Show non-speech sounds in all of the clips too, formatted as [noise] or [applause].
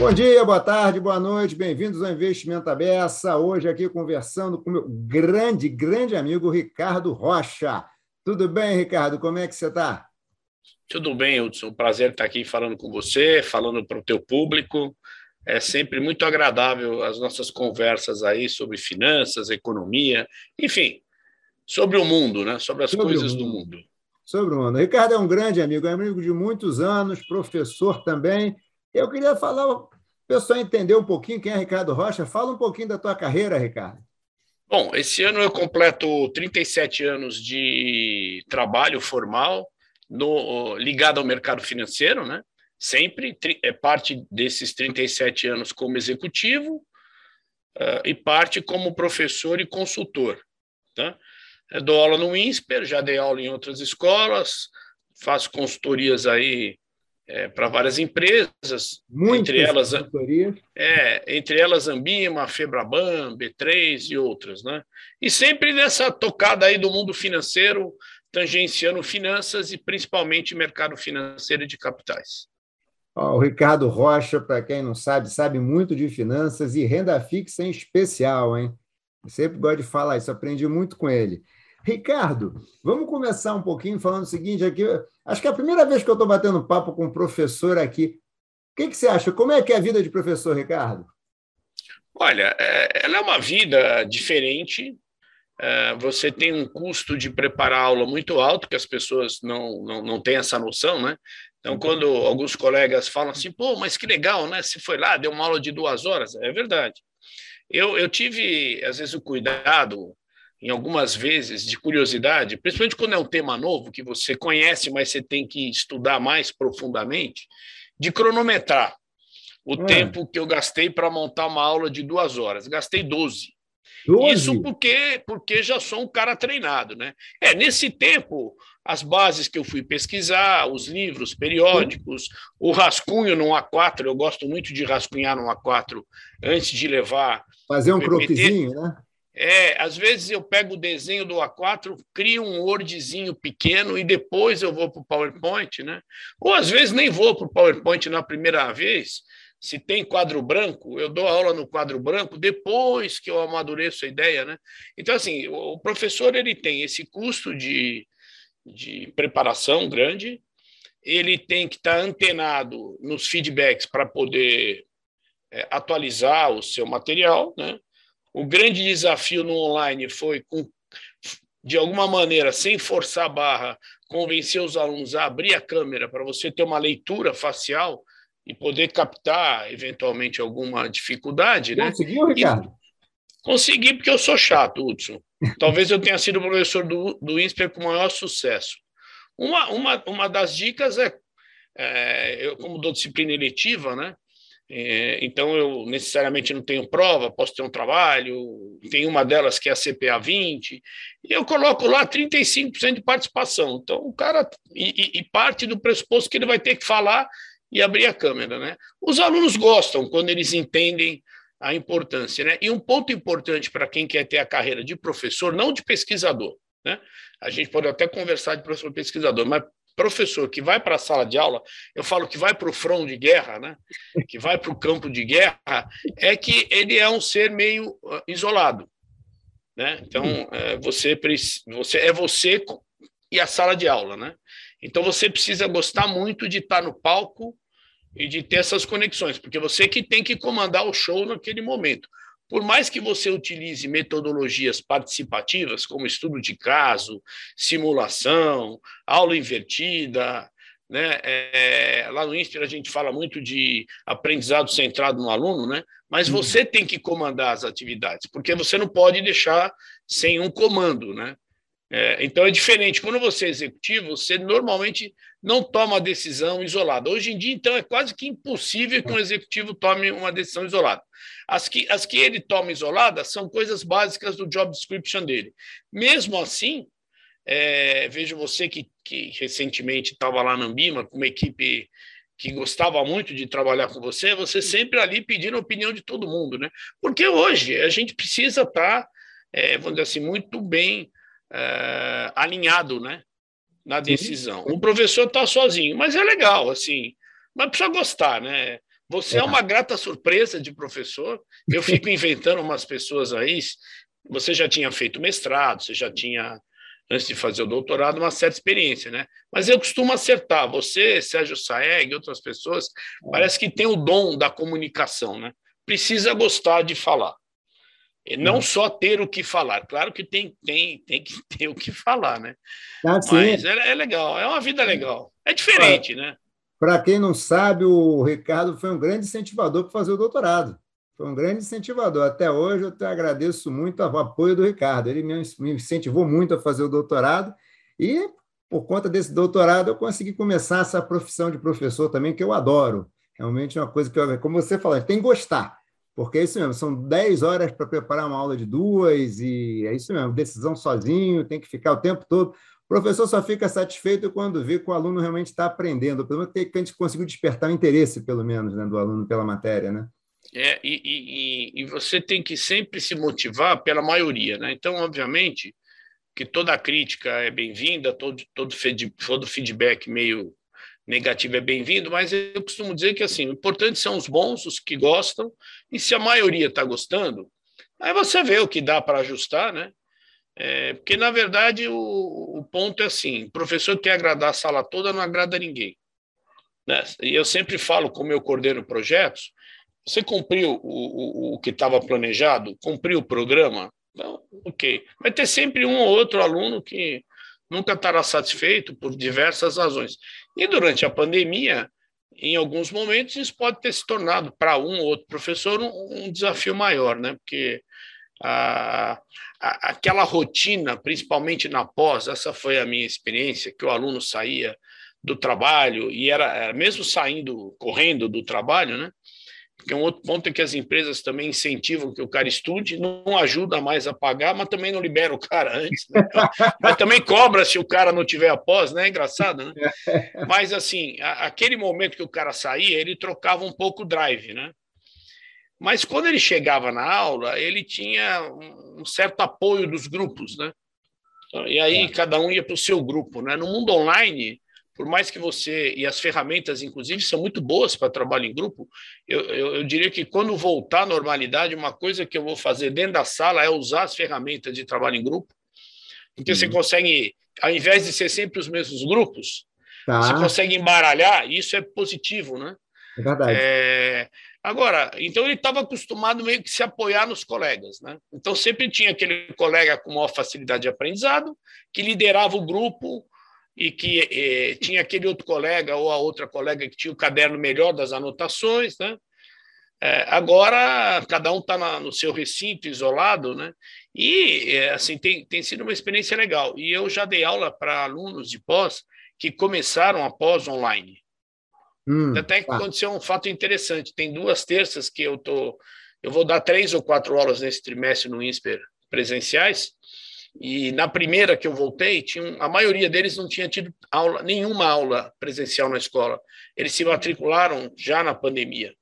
Bom dia, boa tarde, boa noite, bem-vindos ao Investimento Abessa. Hoje aqui conversando com meu grande, grande amigo Ricardo Rocha. Tudo bem, Ricardo? Como é que você está? Tudo bem, Hudson. Um prazer estar aqui falando com você, falando para o teu público. É sempre muito agradável as nossas conversas aí sobre finanças, economia, enfim, sobre o mundo, né? Sobre as sobre coisas mundo. do mundo. Sobre o mundo. Ricardo é um grande amigo, é amigo de muitos anos, professor também eu queria falar, o pessoal entender um pouquinho quem é Ricardo Rocha. Fala um pouquinho da tua carreira, Ricardo. Bom, esse ano eu completo 37 anos de trabalho formal no, ligado ao mercado financeiro, né? Sempre é parte desses 37 anos como executivo uh, e parte como professor e consultor. Tá? Eu dou aula no INSPER, já dei aula em outras escolas, faço consultorias aí é, para várias empresas, Muitas entre elas é, entre elas Ambima, Febraban, B3 e outras, né? E sempre nessa tocada aí do mundo financeiro, tangenciando finanças e principalmente mercado financeiro de capitais. o Ricardo Rocha, para quem não sabe, sabe muito de finanças e renda fixa em especial, hein? Eu sempre gosto de falar isso, aprendi muito com ele. Ricardo, vamos começar um pouquinho falando o seguinte aqui. Acho que é a primeira vez que eu estou batendo papo com um professor aqui. O que, que, você acha? Como é que é a vida de professor, Ricardo? Olha, é, ela é uma vida diferente. É, você tem um custo de preparar aula muito alto, que as pessoas não, não, não têm essa noção, né? Então, quando alguns colegas falam assim, pô, mas que legal, né? Você foi lá, deu uma aula de duas horas. É verdade. Eu, eu tive, às vezes, o cuidado em algumas vezes de curiosidade, principalmente quando é um tema novo que você conhece, mas você tem que estudar mais profundamente, de cronometrar o é. tempo que eu gastei para montar uma aula de duas horas. Gastei 12. 12. Isso porque, porque já sou um cara treinado, né? É, nesse tempo, as bases que eu fui pesquisar, os livros periódicos, o rascunho no A4, eu gosto muito de rascunhar no A4 antes de levar. Fazer um croquiszinho, né? É, às vezes eu pego o desenho do A4, crio um Wordzinho pequeno e depois eu vou para o PowerPoint, né? Ou às vezes nem vou para o PowerPoint na primeira vez. Se tem quadro branco, eu dou aula no quadro branco depois que eu amadureço a ideia, né? Então, assim, o professor ele tem esse custo de, de preparação grande, ele tem que estar antenado nos feedbacks para poder é, atualizar o seu material, né? O grande desafio no online foi, com, de alguma maneira, sem forçar a barra, convencer os alunos a abrir a câmera para você ter uma leitura facial e poder captar, eventualmente, alguma dificuldade. Né? Conseguiu, Ricardo? E consegui porque eu sou chato, Hudson. Talvez eu tenha sido o professor do, do INSPER com maior sucesso. Uma, uma, uma das dicas é, é eu, como dou disciplina eletiva, né? É, então, eu necessariamente não tenho prova, posso ter um trabalho, tem uma delas que é a CPA 20, e eu coloco lá 35% de participação. Então, o cara, e, e, parte do pressuposto que ele vai ter que falar e abrir a câmera. Né? Os alunos gostam quando eles entendem a importância. Né? E um ponto importante para quem quer ter a carreira de professor, não de pesquisador, né? A gente pode até conversar de professor pesquisador, mas professor que vai para a sala de aula, eu falo que vai para o front de guerra, né? que vai para o campo de guerra, é que ele é um ser meio ah, isolado. Né? Então, é, você, você é você e a sala de aula. Né? Então, você precisa gostar muito de estar no palco e de ter essas conexões, porque você que tem que comandar o show naquele momento. Por mais que você utilize metodologias participativas, como estudo de caso, simulação, aula invertida, né? É, lá no INSPER a gente fala muito de aprendizado centrado no aluno, né? mas uhum. você tem que comandar as atividades, porque você não pode deixar sem um comando. Né? É, então é diferente. Quando você é executivo, você normalmente não toma a decisão isolada. Hoje em dia, então, é quase que impossível que um executivo tome uma decisão isolada. As que, as que ele toma isolada são coisas básicas do job description dele. Mesmo assim, é, vejo você que, que recentemente estava lá na Ambima com uma equipe que gostava muito de trabalhar com você, você sempre ali pedindo a opinião de todo mundo, né? Porque hoje a gente precisa estar, tá, é, vamos dizer assim, muito bem é, alinhado, né? Na decisão. O professor está sozinho, mas é legal, assim, mas precisa gostar, né? Você é. é uma grata surpresa de professor. Eu fico [laughs] inventando umas pessoas aí. Você já tinha feito mestrado, você já tinha, antes de fazer o doutorado, uma certa experiência, né? Mas eu costumo acertar. Você, Sérgio Saeg, outras pessoas, parece que tem o dom da comunicação, né? Precisa gostar de falar. E não uhum. só ter o que falar. Claro que tem, tem, tem que [laughs] ter o que falar, né? Ah, Mas é, é, legal, é uma vida legal. É diferente, né? Para quem não sabe, o Ricardo foi um grande incentivador para fazer o doutorado. Foi um grande incentivador. Até hoje eu te agradeço muito o apoio do Ricardo. Ele me incentivou muito a fazer o doutorado e, por conta desse doutorado, eu consegui começar essa profissão de professor também, que eu adoro. Realmente é uma coisa que, eu, como você falou, tem que gostar, porque é isso mesmo, são 10 horas para preparar uma aula de duas, e é isso mesmo, decisão sozinho, tem que ficar o tempo todo professor só fica satisfeito quando vê que o aluno realmente está aprendendo, pelo menos que a gente conseguiu despertar o interesse, pelo menos, né, do aluno pela matéria, né? É, e, e, e você tem que sempre se motivar pela maioria, né? Então, obviamente, que toda crítica é bem-vinda, todo, todo, todo feedback meio negativo é bem-vindo, mas eu costumo dizer que assim, o importante são os bons, os que gostam, e se a maioria está gostando, aí você vê o que dá para ajustar, né? É, porque, na verdade, o, o, ponto é assim: o professor quer agradar a sala toda, não agrada ninguém. Né? E eu sempre falo, como eu coordeno projetos, você cumpriu o, o, o que estava planejado, cumpriu o programa, então, ok. Vai ter sempre um ou outro aluno que nunca estará satisfeito por diversas razões. E durante a pandemia, em alguns momentos, isso pode ter se tornado para um ou outro professor um, um desafio maior, né? Porque a, a, aquela rotina, principalmente na pós, essa foi a minha experiência, que o aluno saía do trabalho e era, mesmo saindo, correndo do trabalho, né? Porque um outro ponto é que as empresas também incentivam que o cara estude, não ajuda mais a pagar, mas também não libera o cara antes. Né? [laughs] mas também cobra se o cara não tiver após, né? Engraçado, né? Mas assim, aquele momento que o cara saía, ele trocava um pouco o drive, né? Mas quando ele chegava na aula, ele tinha um certo apoio dos grupos, né? E aí é. cada um ia para o seu grupo, né? No mundo online, por mais que você e as ferramentas, inclusive, são muito boas para trabalho em grupo, eu, eu, eu, diria que quando voltar à normalidade, uma coisa que eu vou fazer dentro da sala é usar as ferramentas de trabalho em grupo, porque uhum. você consegue, ao invés de ser sempre os mesmos grupos, tá. você consegue embaralhar, e isso é positivo, né? É verdade. É, Agora, então ele estava acostumado meio que se apoiar nos colegas, né? Então sempre tinha aquele colega com maior facilidade de aprendizado, que liderava o grupo e que eh, tinha aquele outro colega ou a outra colega que tinha o caderno melhor das anotações, né? É, agora cada um está no seu recinto isolado, né? E é, assim tem, tem sido uma experiência legal. E eu já dei aula para alunos de pós que começaram a pós online. Hum, Até que tá. aconteceu um fato interessante. Tem duas terças que eu tô, eu vou dar três ou quatro aulas nesse trimestre no INSPER presenciais. E na primeira que eu voltei, tinha, a maioria deles não tinha tido aula, nenhuma aula presencial na escola. Eles se matricularam já na pandemia.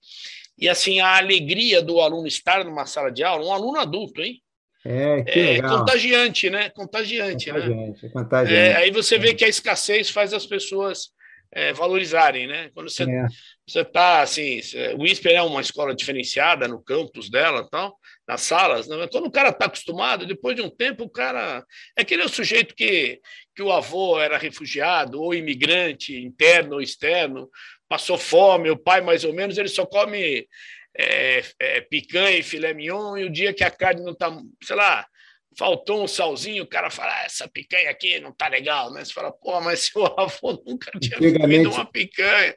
E assim, a alegria do aluno estar numa sala de aula, um aluno adulto, hein? É, que é contagiante, né? Contagiante, contagiante né? É contagiante. É, aí você vê que a escassez faz as pessoas é, valorizarem, né? Quando você é. você está assim, o ISPER é uma escola diferenciada no campus dela, tal, nas salas, né? quando o cara está acostumado, depois de um tempo o cara é aquele sujeito que que o avô era refugiado ou imigrante interno ou externo, passou fome, o pai mais ou menos, ele só come é, é, picanha e filé mignon, e o dia que a carne não está, sei lá, faltou um salzinho, o cara fala, ah, essa picanha aqui não tá legal, né? Você fala, pô, mas seu [laughs] avô nunca tinha comido uma picanha.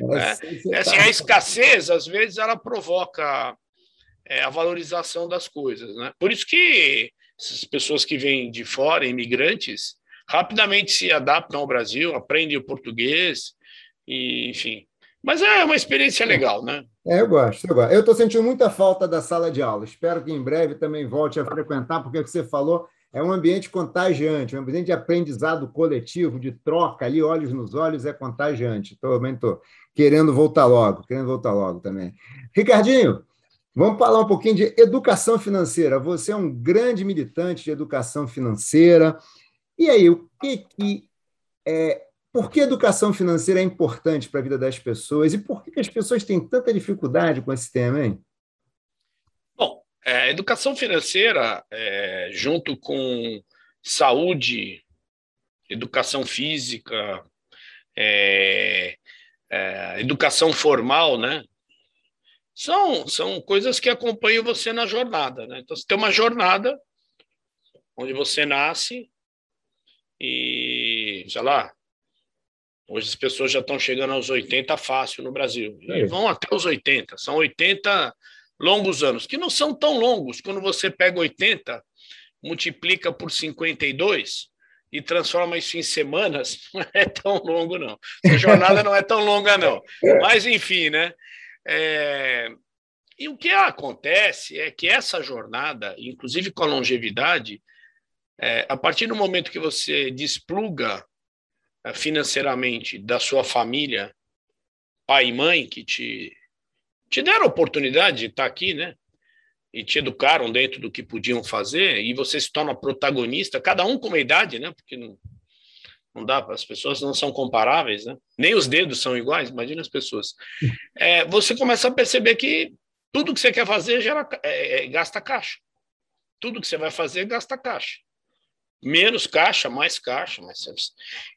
Né? É, assim, a escassez, às vezes, ela provoca é, a valorização das coisas, né? Por isso que essas pessoas que vêm de fora, imigrantes, rapidamente se adaptam ao Brasil, aprendem o português, e, enfim. Mas é uma experiência legal, né? É, eu gosto, eu gosto. Eu estou sentindo muita falta da sala de aula. Espero que em breve também volte a frequentar, porque o que você falou é um ambiente contagiante, um ambiente de aprendizado coletivo, de troca ali, olhos nos olhos, é contagiante. Tô, também querendo voltar logo, querendo voltar logo também. Ricardinho, vamos falar um pouquinho de educação financeira. Você é um grande militante de educação financeira. E aí, o que, que é por que educação financeira é importante para a vida das pessoas e por que as pessoas têm tanta dificuldade com esse tema, hein? Bom, é, educação financeira, é, junto com saúde, educação física, é, é, educação formal, né? São, são coisas que acompanham você na jornada, né? Então, você tem uma jornada onde você nasce e, sei lá, hoje as pessoas já estão chegando aos 80 fácil no Brasil. E é vão até os 80. São 80 longos anos, que não são tão longos. Quando você pega 80, multiplica por 52 e transforma isso em semanas, [laughs] não é tão longo, não. Essa jornada não é tão longa, não. Mas, enfim, né? É... E o que acontece é que essa jornada, inclusive com a longevidade, é, a partir do momento que você despluga é, financeiramente da sua família, pai e mãe, que te, te deram a oportunidade de estar aqui, né? E te educaram dentro do que podiam fazer, e você se torna protagonista, cada um com uma idade, né? Porque não, não dá, as pessoas não são comparáveis, né? Nem os dedos são iguais, imagina as pessoas. É, você começa a perceber que tudo que você quer fazer gera, é, é, gasta caixa. Tudo que você vai fazer gasta caixa menos caixa, mais caixa, mais.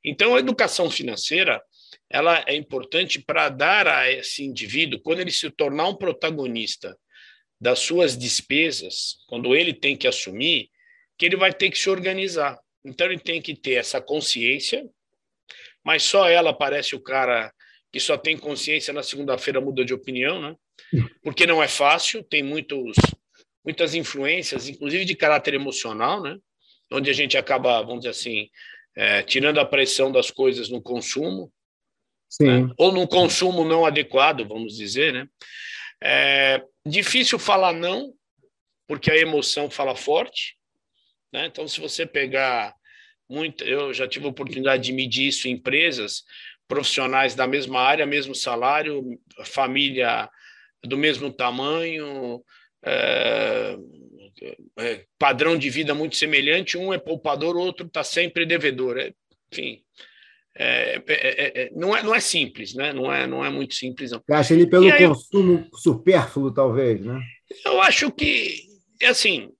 Então, a educação financeira ela é importante para dar a esse indivíduo, quando ele se tornar um protagonista das suas despesas, quando ele tem que assumir, que ele vai ter que se organizar. Então, ele tem que ter essa consciência, mas só ela parece o cara que só tem consciência na segunda-feira muda de opinião, né? Porque não é fácil, tem muitos, muitas influências, inclusive de caráter emocional, né? Onde a gente acaba, vamos dizer assim, é, tirando a pressão das coisas no consumo, né? ou no consumo não adequado, vamos dizer, né? É difícil falar não, porque a emoção fala forte, né? Então, se você pegar muito, eu já tive a oportunidade de medir isso em empresas, profissionais da mesma área, mesmo salário, família do mesmo tamanho, é, é, padrão de vida muito semelhante, um é poupador, o outro está sempre devedor. É, enfim, é, é, é, é, não, é, não é simples, né? não, é, não é muito simples. Não. Você acha ele pelo consumo eu, supérfluo, talvez, né? Eu acho que, assim,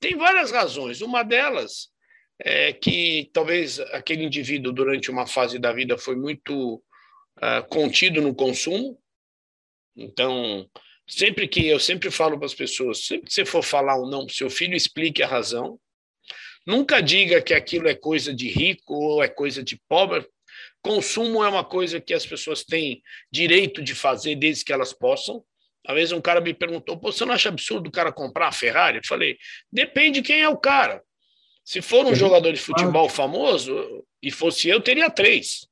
tem várias razões. Uma delas é que talvez aquele indivíduo, durante uma fase da vida, foi muito uh, contido no consumo, então Sempre que eu sempre falo para as pessoas, sempre que você for falar um não para seu filho, explique a razão. Nunca diga que aquilo é coisa de rico ou é coisa de pobre. Consumo é uma coisa que as pessoas têm direito de fazer desde que elas possam. Às vezes um cara me perguntou: você não acha absurdo o cara comprar a Ferrari? Eu falei: depende quem é o cara. Se for um jogador de futebol famoso e fosse eu, teria três.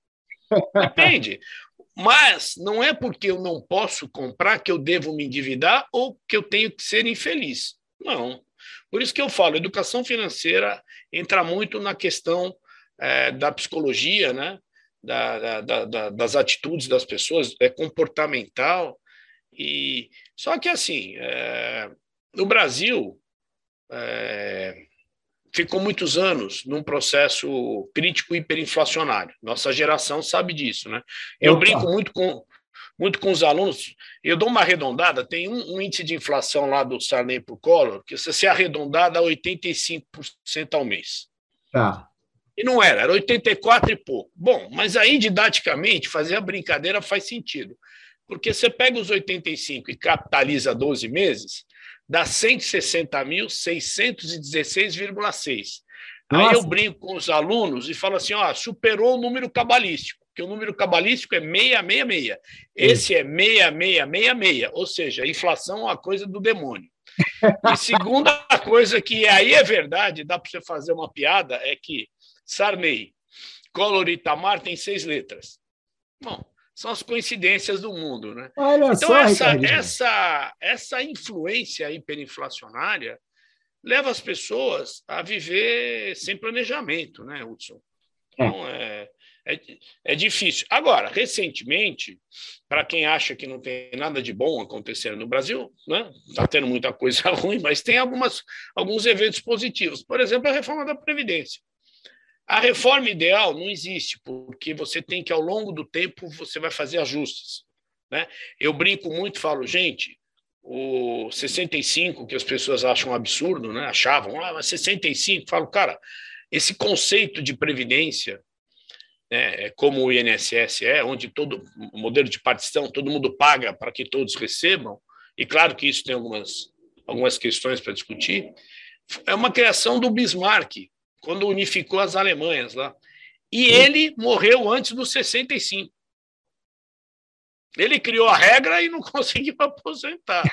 Depende. [laughs] Mas não é porque eu não posso comprar que eu devo me endividar ou que eu tenho que ser infeliz. Não. Por isso que eu falo, educação financeira entra muito na questão é, da psicologia, né? Da, da, da, das atitudes das pessoas, é comportamental. E só que assim, é, no Brasil, é, ficou muitos anos num processo crítico hiperinflacionário. Nossa geração sabe disso, né? Eu Opa. brinco muito com muito com os alunos, eu dou uma arredondada, tem um, um índice de inflação lá do Sarney para o Collor, que se arredondar dá 85% ao mês. Tá. E não era, era 84 e pouco. Bom, mas aí didaticamente fazer a brincadeira faz sentido. Porque você pega os 85 e capitaliza 12 meses, dá 160.616,6. Aí eu brinco com os alunos e falo assim: ó, superou o número cabalístico, que o número cabalístico é 666. Esse é 6666, ou seja, a inflação é uma coisa do demônio. E [laughs] segunda coisa que aí é verdade, dá para você fazer uma piada, é que Sarney, Collor e Itamar tem seis letras. Bom, são as coincidências do mundo. Né? Olha então, só, essa, essa, essa influência hiperinflacionária leva as pessoas a viver sem planejamento, né, Hudson? Então, é, é, é difícil. Agora, recentemente, para quem acha que não tem nada de bom acontecendo no Brasil, né, está tendo muita coisa [laughs] ruim, mas tem algumas, alguns eventos positivos. Por exemplo, a reforma da Previdência. A reforma ideal não existe, porque você tem que, ao longo do tempo, você vai fazer ajustes. Né? Eu brinco muito, falo, gente, o 65, que as pessoas acham absurdo, né? achavam, ah, mas 65, falo, cara, esse conceito de previdência, né, como o INSS é, onde todo o modelo de partição, todo mundo paga para que todos recebam, e claro que isso tem algumas, algumas questões para discutir, é uma criação do Bismarck, quando unificou as Alemanhas lá. E ele morreu antes dos 65. Ele criou a regra e não [laughs] conseguiu aposentar.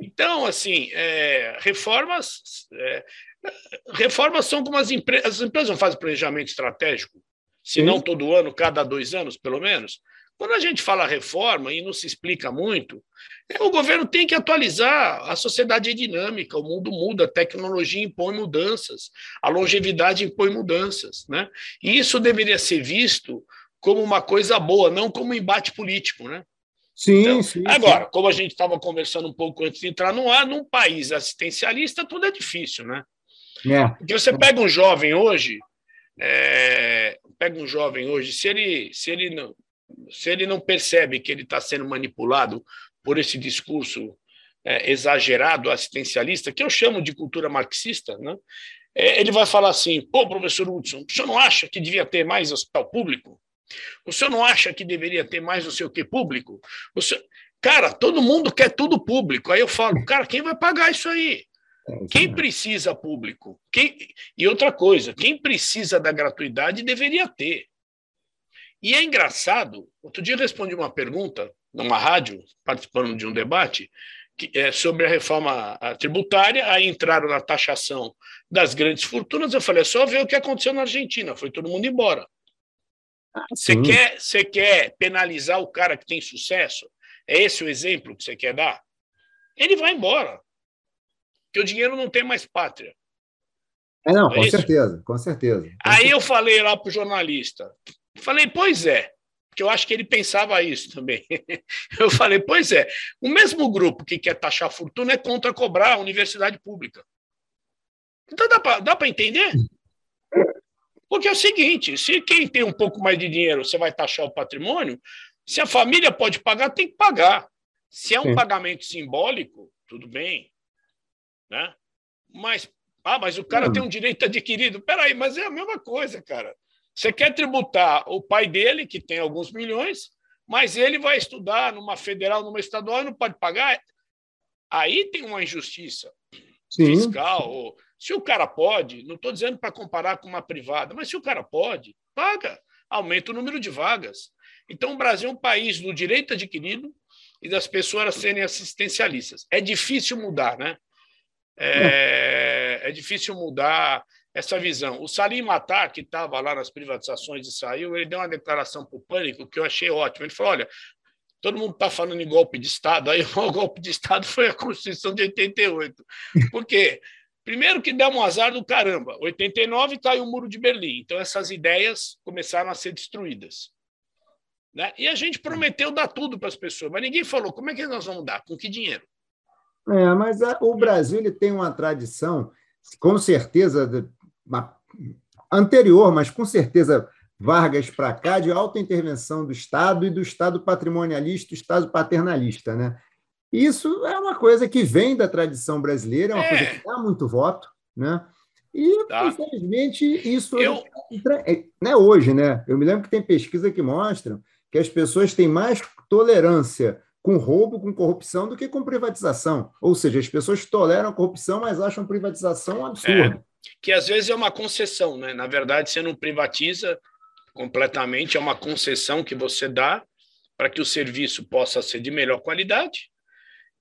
Então, assim, é, reformas, é, reformas são como as empresas. As empresas não fazem planejamento estratégico, se não todo ano, cada dois anos, pelo menos. Quando a gente fala reforma e não se explica muito, é, o governo tem que atualizar. A sociedade é dinâmica, o mundo muda, a tecnologia impõe mudanças, a longevidade impõe mudanças. Né? E isso deveria ser visto como uma coisa boa, não como um embate político. Né? Sim, então, sim. Agora, sim. como a gente estava conversando um pouco antes de entrar no ar, num país assistencialista, tudo é difícil, né? É. Porque você pega um jovem hoje, é, pega um jovem hoje, se ele, se ele não, se ele não percebe que ele está sendo manipulado por esse discurso é, exagerado assistencialista, que eu chamo de cultura marxista, né? É, ele vai falar assim: pô, professor Hudson, o senhor não acha que devia ter mais hospital público? O senhor não acha que deveria ter mais não sei o que público? O senhor... Cara, todo mundo quer tudo público. Aí eu falo, cara, quem vai pagar isso aí? Quem precisa público? Quem... E outra coisa, quem precisa da gratuidade deveria ter. E é engraçado, outro dia eu respondi uma pergunta numa rádio, participando de um debate, que é sobre a reforma tributária, aí entraram na taxação das grandes fortunas, eu falei, é só ver o que aconteceu na Argentina, foi todo mundo embora. Você quer, você quer penalizar o cara que tem sucesso? É esse o exemplo que você quer dar? Ele vai embora. Porque o dinheiro não tem mais pátria. É, não, é com isso? certeza, com certeza. Com Aí certeza. eu falei lá para o jornalista, Falei, pois é, porque eu acho que ele pensava isso também. [laughs] Eu falei, pois é, o mesmo grupo que quer taxar fortuna é contra cobrar a universidade pública. Então dá para entender? Porque é o seguinte: se quem tem um pouco mais de dinheiro você vai taxar o patrimônio, se a família pode pagar, tem que pagar. Se é um Sim. pagamento simbólico, tudo bem. Né? Mas, ah, mas o cara tem um direito adquirido. Peraí, mas é a mesma coisa, cara. Você quer tributar o pai dele, que tem alguns milhões, mas ele vai estudar numa federal, numa estadual e não pode pagar. Aí tem uma injustiça Sim. fiscal. Se o cara pode, não estou dizendo para comparar com uma privada, mas se o cara pode, paga, aumenta o número de vagas. Então, o Brasil é um país do direito adquirido e das pessoas serem assistencialistas. É difícil mudar, né? É, é difícil mudar essa visão. O Salim Matar, que estava lá nas privatizações e saiu, ele deu uma declaração para o Pânico que eu achei ótimo. Ele falou: olha, todo mundo está falando em golpe de Estado, aí [laughs] o golpe de Estado foi a Constituição de 88. Por quê? Primeiro que deu um azar do caramba. 89 caiu o Muro de Berlim. Então essas ideias começaram a ser destruídas. Né? E a gente prometeu dar tudo para as pessoas, mas ninguém falou como é que nós vamos dar, com que dinheiro. É, mas a, o Brasil ele tem uma tradição, com certeza, anterior, mas com certeza Vargas para cá, de alta intervenção do Estado e do Estado patrimonialista, do Estado paternalista. Né? Isso é uma coisa que vem da tradição brasileira, é uma é. coisa que dá muito voto, né? E, tá. infelizmente, isso Eu... é, né, hoje, né? Eu me lembro que tem pesquisa que mostram que as pessoas têm mais tolerância com roubo, com corrupção, do que com privatização. Ou seja, as pessoas toleram a corrupção, mas acham privatização um absurdo. É que às vezes é uma concessão, né? Na verdade, você não privatiza completamente, é uma concessão que você dá para que o serviço possa ser de melhor qualidade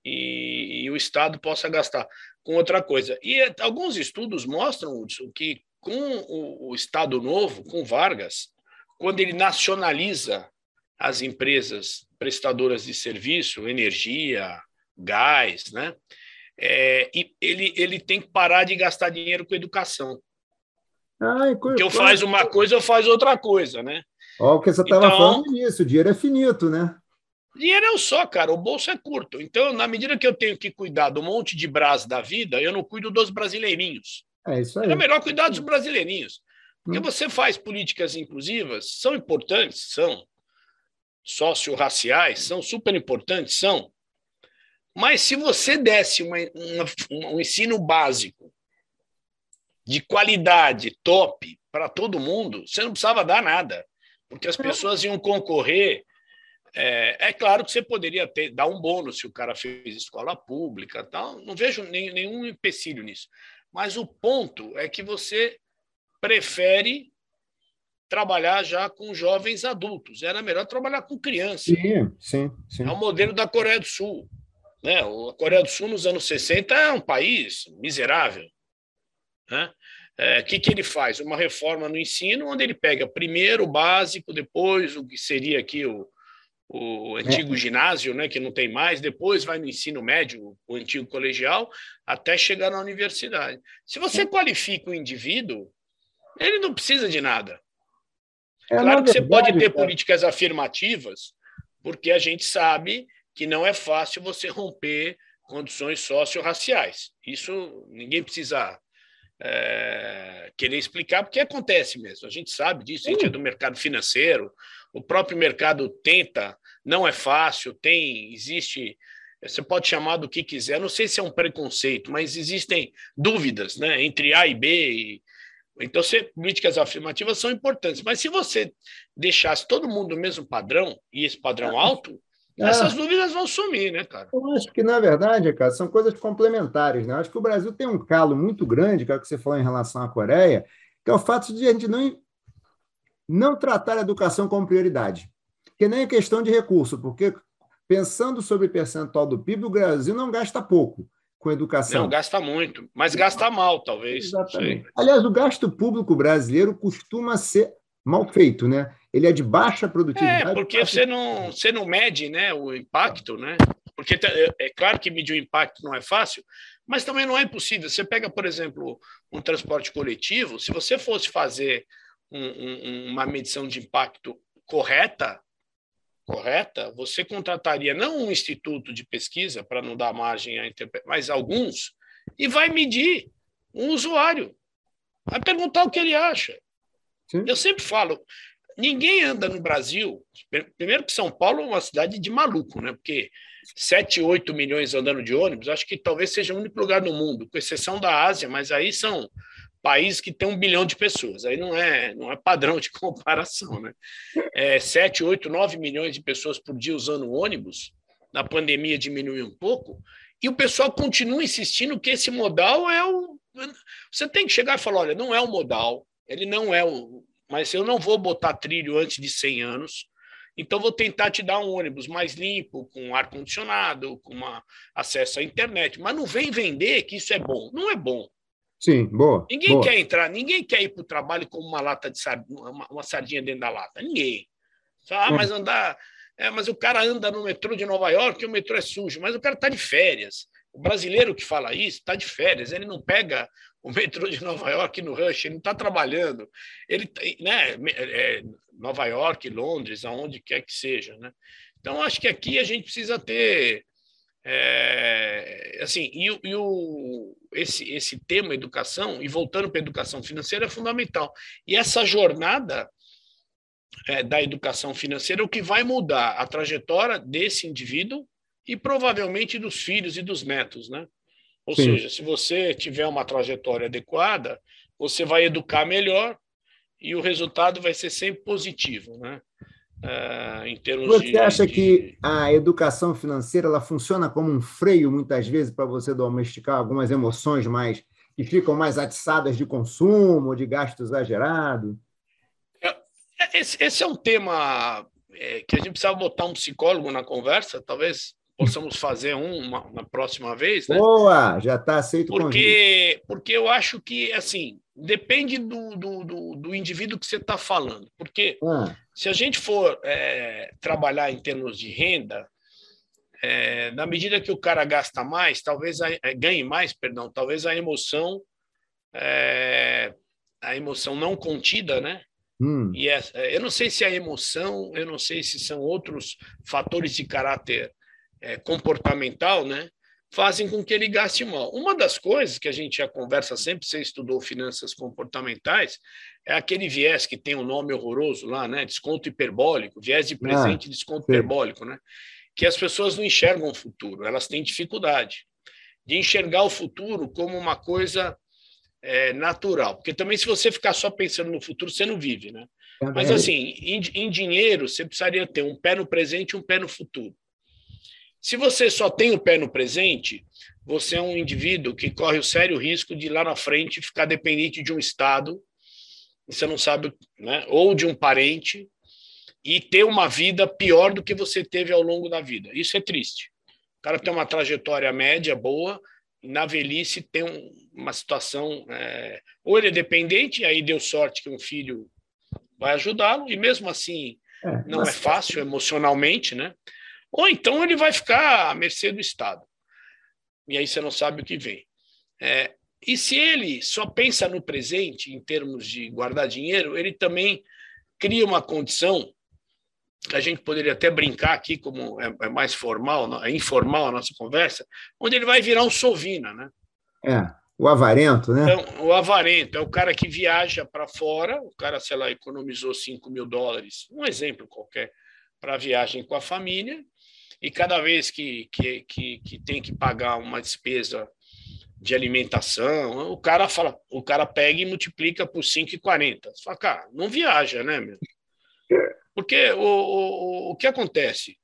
e, e o Estado possa gastar com outra coisa. E alguns estudos mostram, Hudson, que com o, o Estado Novo, com Vargas, quando ele nacionaliza as empresas prestadoras de serviço, energia, gás, né? É, e ele, ele tem que parar de gastar dinheiro com educação. Ai, Porque eu faz uma coisa, eu faz outra coisa, né? Ó, o que você estava então, falando nisso, o dinheiro é finito, né? Dinheiro é o só, cara, o bolso é curto. Então, na medida que eu tenho que cuidar do monte de brás da vida, eu não cuido dos brasileirinhos. É isso aí. É melhor cuidar dos brasileirinhos. Porque hum. você faz políticas inclusivas, são importantes, são socio-raciais, são super importantes, são. Mas se você desse uma, uma, um ensino básico de qualidade, top, para todo mundo, você não precisava dar nada, porque as pessoas iam concorrer. É, é claro que você poderia ter, dar um bônus se o cara fez escola pública, tal. não vejo nem, nenhum empecilho nisso. Mas o ponto é que você prefere trabalhar já com jovens adultos. Era melhor trabalhar com crianças. Sim, sim, sim. É o modelo da Coreia do Sul. Né? A Coreia do Sul, nos anos 60, é um país miserável. Né? É, que, que ele faz? Uma reforma no ensino, onde ele pega primeiro o básico, depois o que seria aqui o, o antigo é. ginásio, né, que não tem mais, depois vai no ensino médio, o antigo colegial, até chegar na universidade. Se você é. qualifica o indivíduo, ele não precisa de nada. É, claro que verdade, você pode ter políticas afirmativas, porque a gente sabe que não é fácil você romper condições socio-raciais. Isso ninguém precisa é, querer explicar, porque acontece mesmo. A gente sabe disso, a gente é do mercado financeiro, o próprio mercado tenta, não é fácil, tem, existe, você pode chamar do que quiser, não sei se é um preconceito, mas existem dúvidas né, entre A e B. E, então, se, políticas afirmativas são importantes, mas se você deixasse todo mundo no mesmo padrão, e esse padrão alto, é. Essas dúvidas vão sumir, né, cara? Eu acho que, na verdade, cara, são coisas complementares. Né? Eu acho que o Brasil tem um calo muito grande, que é o que você falou em relação à Coreia, que é o fato de a gente não, não tratar a educação como prioridade. Que nem é questão de recurso, porque pensando sobre o percentual do PIB, o Brasil não gasta pouco com educação. Não, gasta muito, mas gasta mal, talvez. Exatamente. Aliás, o gasto público brasileiro costuma ser mal feito, né? Ele é de baixa produtividade. É, porque você não, você não mede né, o impacto, né? Porque é, é claro que medir o impacto não é fácil, mas também não é impossível. Você pega, por exemplo, um transporte coletivo, se você fosse fazer um, um, uma medição de impacto correta, correta, você contrataria não um instituto de pesquisa para não dar margem a interpretação, mas alguns, e vai medir um usuário. Vai perguntar o que ele acha. Sim. Eu sempre falo, ninguém anda no Brasil. Primeiro que São Paulo é uma cidade de maluco, né? Porque 7, 8 milhões andando de ônibus, acho que talvez seja o único lugar no mundo, com exceção da Ásia, mas aí são países que têm um bilhão de pessoas. Aí não é, não é padrão de [laughs] comparação, né? É, 7, 8, 9 milhões de pessoas por dia usando ônibus. Na pandemia diminuiu um pouco. E o pessoal continua insistindo que esse modal é o. Você tem que chegar e falar: olha, não é o modal, ele não é o. Mas eu não vou botar trilho antes de 100 anos. Então, vou tentar te dar um ônibus mais limpo, com ar-condicionado, com uma, acesso à internet. Mas não vem vender que isso é bom. Não é bom. Sim, boa. Ninguém boa. quer entrar, ninguém quer ir para o trabalho com uma lata de sardinha, uma, uma, sardinha dentro da lata. Ninguém. Só, ah, mas andar. É, mas o cara anda no metrô de Nova York e o metrô é sujo, mas o cara está de férias. O brasileiro que fala isso está de férias, ele não pega o metrô de Nova York no Rush, ele não está trabalhando. Ele, né, é, Nova York, Londres, aonde quer que seja. Né? Então, acho que aqui a gente precisa ter. É, assim, e, e o, esse, esse tema educação, e voltando para a educação financeira, é fundamental. E essa jornada é, da educação financeira é o que vai mudar a trajetória desse indivíduo e provavelmente dos filhos e dos netos, né? Ou Sim. seja, se você tiver uma trajetória adequada, você vai educar melhor e o resultado vai ser sempre positivo, né? Uh, em termos você de, acha de... que a educação financeira ela funciona como um freio muitas vezes para você domesticar algumas emoções mais que ficam mais atiçadas de consumo, de gasto exagerado? É, esse, esse é um tema é, que a gente precisava botar um psicólogo na conversa, talvez possamos fazer um uma, na próxima vez. Né? Boa, já está aceito porque, porque eu acho que, assim, depende do, do, do, do indivíduo que você está falando. Porque ah. se a gente for é, trabalhar em termos de renda, é, na medida que o cara gasta mais, talvez a, é, ganhe mais, perdão, talvez a emoção, é, a emoção não contida, né? Hum. E eu não sei se é a emoção, eu não sei se são outros fatores de caráter é, comportamental, né? fazem com que ele gaste mal. Uma das coisas que a gente já conversa sempre, você estudou finanças comportamentais, é aquele viés que tem um nome horroroso lá, né? Desconto hiperbólico, viés de presente, ah, desconto sim. hiperbólico, né? Que as pessoas não enxergam o futuro, elas têm dificuldade de enxergar o futuro como uma coisa é, natural. Porque também, se você ficar só pensando no futuro, você não vive, né? Mas, assim, em, em dinheiro, você precisaria ter um pé no presente e um pé no futuro. Se você só tem o pé no presente, você é um indivíduo que corre o sério risco de lá na frente ficar dependente de um Estado, você não sabe, né? ou de um parente, e ter uma vida pior do que você teve ao longo da vida. Isso é triste. O cara tem uma trajetória média boa, e na velhice tem um, uma situação. É, ou ele é dependente, e aí deu sorte que um filho vai ajudá-lo, e mesmo assim é, não é fácil emocionalmente, né? Ou então ele vai ficar à mercê do Estado. E aí você não sabe o que vem. É, e se ele só pensa no presente, em termos de guardar dinheiro, ele também cria uma condição que a gente poderia até brincar aqui, como é, é mais formal, é informal a nossa conversa, onde ele vai virar um sovina, né? É, o avarento, né? Então, o avarento é o cara que viaja para fora, o cara, sei lá, economizou 5 mil dólares, um exemplo qualquer, para viagem com a família, e cada vez que, que, que, que tem que pagar uma despesa de alimentação, o cara fala, o cara pega e multiplica por 5,40. Você fala, cara, não viaja, né, meu? Porque o, o, o que acontece?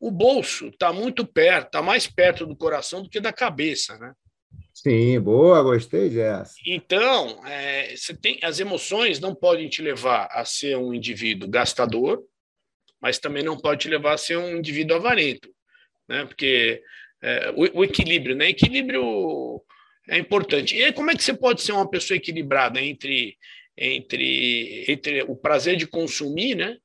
O bolso está muito perto, está mais perto do coração do que da cabeça, né? Sim, boa, gostei dessa. Então, é, você tem, as emoções não podem te levar a ser um indivíduo gastador, mas também não pode te levar a ser um indivíduo avarento, né? Porque é, o, o, equilíbrio, né? Equilíbrio é importante. E aí, como é que você pode ser uma pessoa equilibrada entre entre entre o prazer de consumir, né?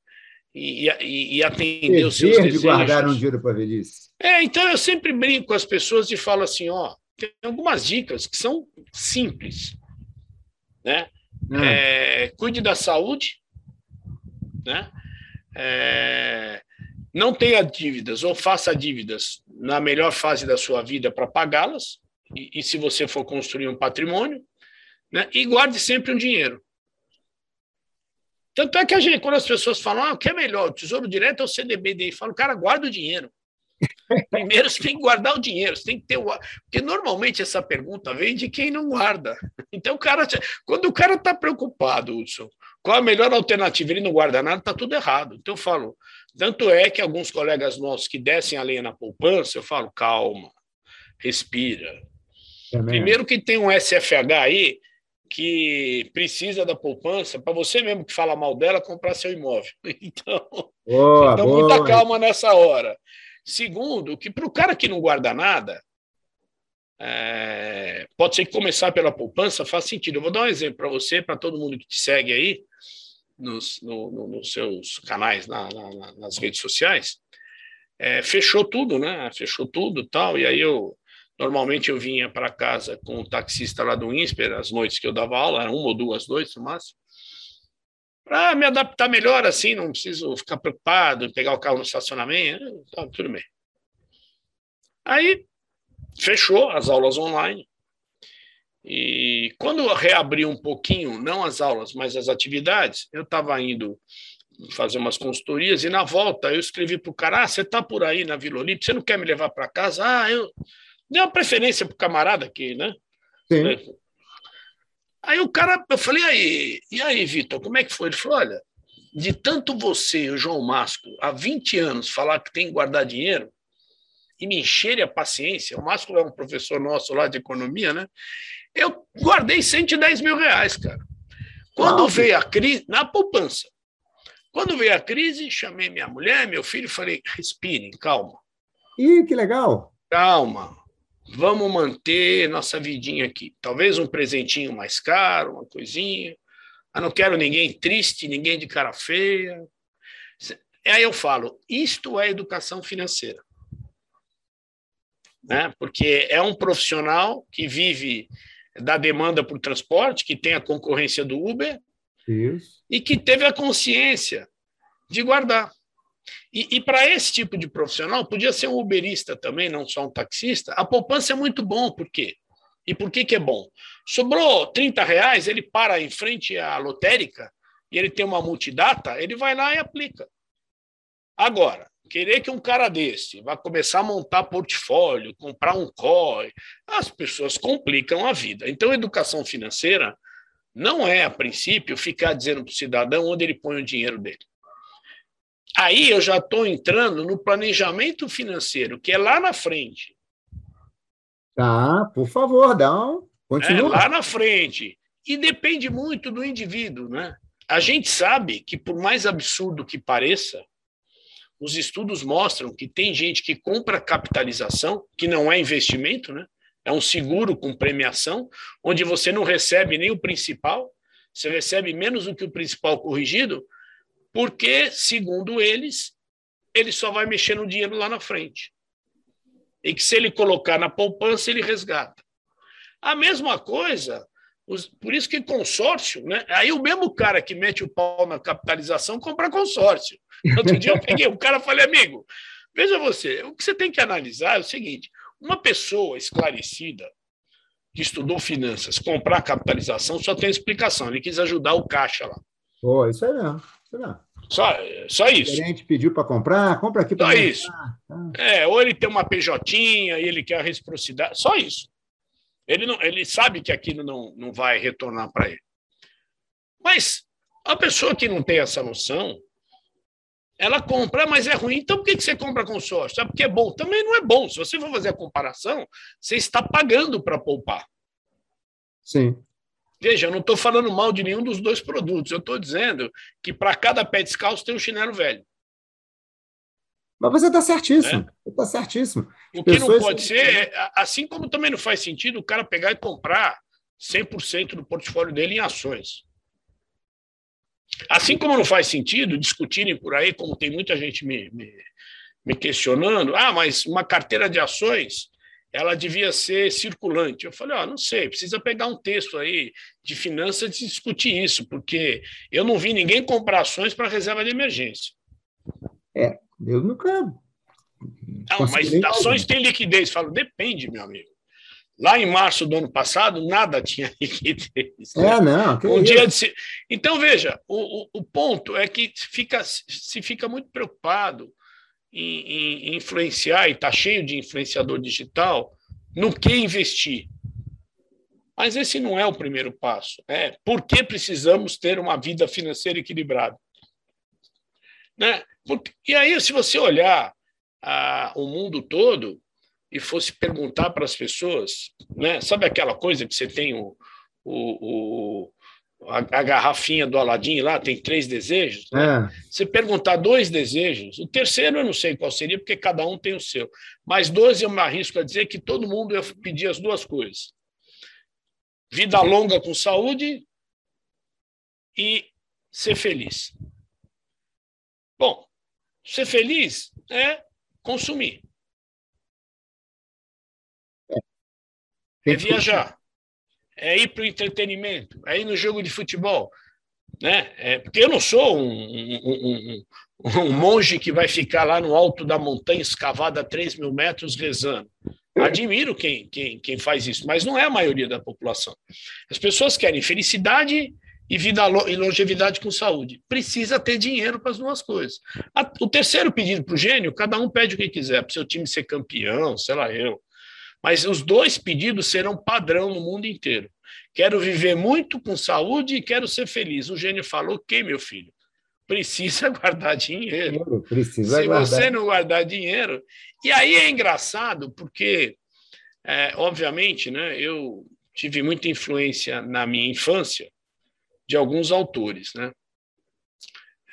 E, e, e atender os seus desejos. de guardar um dinheiro para a velhice. É, então eu sempre brinco com as pessoas e falo assim, ó, tem algumas dicas que são simples, né? Hum. É, cuide da saúde, né? É, não tenha dívidas ou faça dívidas na melhor fase da sua vida para pagá-las, e, e, se você for construir um patrimônio, né, e guarde sempre um dinheiro. Tanto é que a gente, quando as pessoas falam, ah, o que é melhor, o Tesouro Direto ou o CDBDI? Falo, cara, guarda o dinheiro. [laughs] Primeiro você tem que guardar o dinheiro, você tem que ter o. Porque normalmente essa pergunta vem de quem não guarda. Então, o cara, quando o cara está preocupado, Hudson, qual a melhor alternativa? Ele não guarda nada, está tudo errado. Então eu falo, tanto é que alguns colegas nossos que descem a lenha na poupança, eu falo, calma, respira. É Primeiro que tem um SFH aí que precisa da poupança para você mesmo que fala mal dela comprar seu imóvel. [laughs] Então, boa, então boa. muita calma nessa hora. Segundo, que para o cara que não guarda nada, é, pode ser que começar pela poupança faz sentido. Eu vou dar um exemplo para você, para todo mundo que te segue aí nos, no, no, nos seus canais, na, na, nas redes sociais. É, fechou tudo, né? Fechou tudo tal. E aí eu normalmente eu vinha para casa com o taxista lá do INSPER, as noites que eu dava aula, uma ou duas noites no máximo, para me adaptar melhor assim, não preciso ficar preocupado pegar o carro no estacionamento, tá, tudo bem. Aí fechou as aulas online. E quando eu reabri um pouquinho, não as aulas, mas as atividades, eu estava indo fazer umas consultorias e na volta eu escrevi para o cara: ah, você está por aí na Vila Olímpia, você não quer me levar para casa? Ah, eu dei uma preferência para o camarada aqui, né? Sim. Aí o cara, eu falei: aí, e aí, Vitor, como é que foi? Ele falou: olha, de tanto você e o João Masco há 20 anos falar que tem que guardar dinheiro, e me encherem a paciência, o Márcio é um professor nosso lá de economia, né? Eu guardei 110 mil reais, cara. Quando veio a crise, na poupança. Quando veio a crise, chamei minha mulher, meu filho, e falei: respirem, calma. Ih, que legal. Calma. Vamos manter nossa vidinha aqui. Talvez um presentinho mais caro, uma coisinha. Eu não quero ninguém triste, ninguém de cara feia. Aí eu falo: isto é educação financeira né? porque é um profissional que vive da demanda por transporte, que tem a concorrência do Uber Isso. e que teve a consciência de guardar. E, e para esse tipo de profissional, podia ser um uberista também, não só um taxista, a poupança é muito bom. Por quê? E por que, que é bom? Sobrou 30 reais, ele para em frente à lotérica e ele tem uma multidata, ele vai lá e aplica. Agora, querer que um cara desse vá começar a montar portfólio, comprar um COI, as pessoas complicam a vida. Então, educação financeira não é, a princípio, ficar dizendo para o cidadão onde ele põe o dinheiro dele. Aí eu já estou entrando no planejamento financeiro, que é lá na frente. Tá, por favor, dá um. Continua. É, lá na frente. E depende muito do indivíduo, né? A gente sabe que, por mais absurdo que pareça, os estudos mostram que tem gente que compra capitalização, que não é investimento, né? É um seguro com premiação, onde você não recebe nem o principal, você recebe menos do que o principal corrigido, porque, segundo eles, ele só vai mexer no dinheiro lá na frente. E que se ele colocar na poupança, ele resgata. A mesma coisa, por isso que consórcio, né? Aí o mesmo cara que mete o pau na capitalização compra consórcio. Outro dia eu peguei um cara e falei, amigo, veja você, o que você tem que analisar é o seguinte: uma pessoa esclarecida que estudou finanças, comprar capitalização só tem explicação. Ele quis ajudar o caixa lá. Oh, isso é mesmo. Isso é mesmo. Só, só isso. O gerente pediu para comprar, compra aqui para Só isso. Tá. É, ou ele tem uma PJ e ele quer a reciprocidade. Só isso. Ele, não, ele sabe que aquilo não, não vai retornar para ele. Mas a pessoa que não tem essa noção, ela compra, mas é ruim. Então por que você compra consórcio? Sabe porque é bom? Também não é bom. Se você for fazer a comparação, você está pagando para poupar. Sim. Veja, eu não estou falando mal de nenhum dos dois produtos. Eu estou dizendo que para cada pé descalço tem um chinelo velho. Mas você está certíssimo. É? Está certíssimo. O que não pode ser, é, assim como também não faz sentido o cara pegar e comprar 100% do portfólio dele em ações. Assim como não faz sentido discutirem por aí, como tem muita gente me, me, me questionando, ah, mas uma carteira de ações ela devia ser circulante. Eu falei, ó, oh, não sei, precisa pegar um texto aí de finanças e discutir isso, porque eu não vi ninguém comprar ações para reserva de emergência. É, eu nunca. Não, mas ações têm liquidez. Falo, depende, meu amigo. Lá em março do ano passado, nada [laughs] tinha liquidez. Né? É, não. Um dia de... Então, veja, o, o, o, ponto é que fica, se fica muito preocupado em, em influenciar, e está cheio de influenciador digital, no que investir. Mas esse não é o primeiro passo. É por que precisamos ter uma vida financeira equilibrada? Né? E aí, se você olhar ah, o mundo todo, e fosse perguntar para as pessoas, né? sabe aquela coisa que você tem o, o, o a, a, garrafinha do Aladim lá, tem três desejos? Né? É. Você perguntar dois desejos, o terceiro eu não sei qual seria, porque cada um tem o seu. Mas doze eu me arrisco a dizer que todo mundo ia pedir as duas coisas: vida longa com saúde e ser feliz. Ser feliz é consumir. é viajar, é ir para o entretenimento, é ir no jogo de futebol. Né? É, porque eu não sou um, um, um, um, monge que vai ficar lá no alto da montanha escavada a 3 mil metros rezando. Admiro quem, quem, quem faz isso, mas não é a maioria da população. As pessoas querem felicidade e vida e longevidade com saúde. Precisa ter dinheiro para as duas coisas. O terceiro pedido para o gênio, cada um pede o que quiser, para o seu time ser campeão, sei lá eu. Mas os dois pedidos serão padrão no mundo inteiro. Quero viver muito com saúde e quero ser feliz. O gênio falou: ok, meu filho, precisa [laughs] guardar dinheiro. Precisa Se guardar. você não guardar dinheiro. E aí é engraçado, porque, é, obviamente, né, eu tive muita influência na minha infância de alguns autores. Né?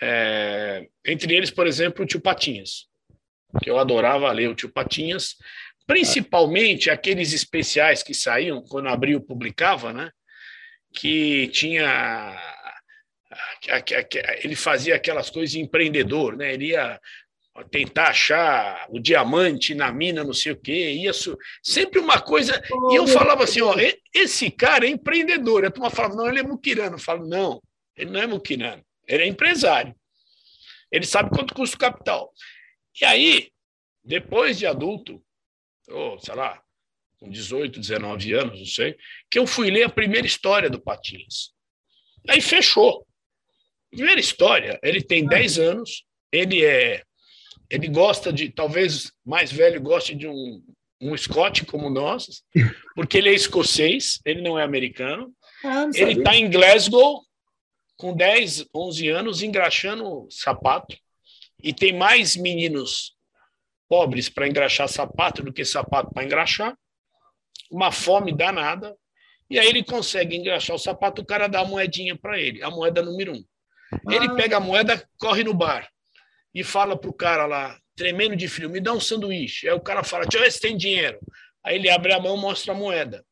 É, entre eles, por exemplo, o tio Patinhas, que eu adorava ler o tio Patinhas principalmente aqueles especiais que saíam quando Abril publicava, né? Que tinha ele fazia aquelas coisas de empreendedor, né? Ele ia tentar achar o diamante na mina, não sei o quê, ia sempre uma coisa. E eu falava assim, ó, esse cara é empreendedor. A turma falava, não, ele é muquirano. Eu falo, não, ele não é muquirano, ele é empresário. Ele sabe quanto custa o capital. E aí, depois de adulto, ou sei lá, com 18, 19 anos, não sei, que eu fui ler a primeira história do Patinhas. Aí fechou. Primeira história, ele tem 10 anos, ele é ele gosta de, talvez mais velho goste de um, um Scott como nós, porque ele é escocês, ele não é americano. Ah, ele está em Glasgow, com 10, 11 anos, engraxando sapato, e tem mais meninos pobres para engraxar sapato do que sapato para engraxar, uma fome danada, e aí ele consegue engraxar o sapato, o cara dá a moedinha para ele, a moeda número um. Ele ah. pega a moeda, corre no bar e fala pro cara lá, tremendo de frio, me dá um sanduíche. Aí o cara fala, deixa eu ver se tem dinheiro. Aí ele abre a mão mostra a moeda.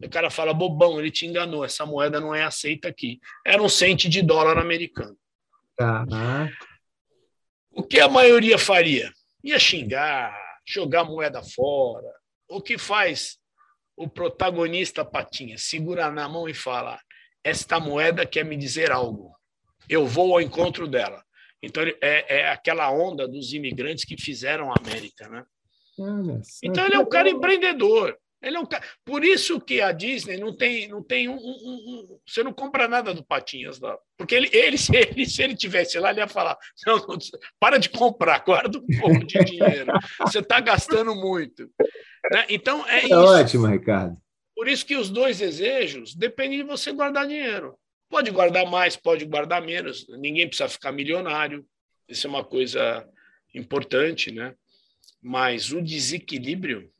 O cara fala, bobão, ele te enganou, essa moeda não é aceita aqui. Era um cente de dólar americano. Tá. O que a maioria faria? Ia xingar, jogar a moeda fora. O que faz o protagonista Patinha? Segura na mão e fala: Esta moeda quer me dizer algo. Eu vou ao encontro dela. Então, é, é aquela onda dos imigrantes que fizeram a América, né? Então, ele é um cara empreendedor. Ele é um cara... Por isso que a Disney não tem, não tem um, um, um, Você não compra nada do Patinhas lá. Porque ele, ele, [laughs] se, ele, se ele tivesse lá, ele ia falar: não, não, para de comprar, guarda um pouco de dinheiro. Você está gastando muito. Né? Então, é, é isso. ótimo, Ricardo. Por isso que os dois desejos dependem de você guardar dinheiro. Pode guardar mais, pode guardar menos. Ninguém precisa ficar milionário. Isso é uma coisa importante, né? Mas o desequilíbrio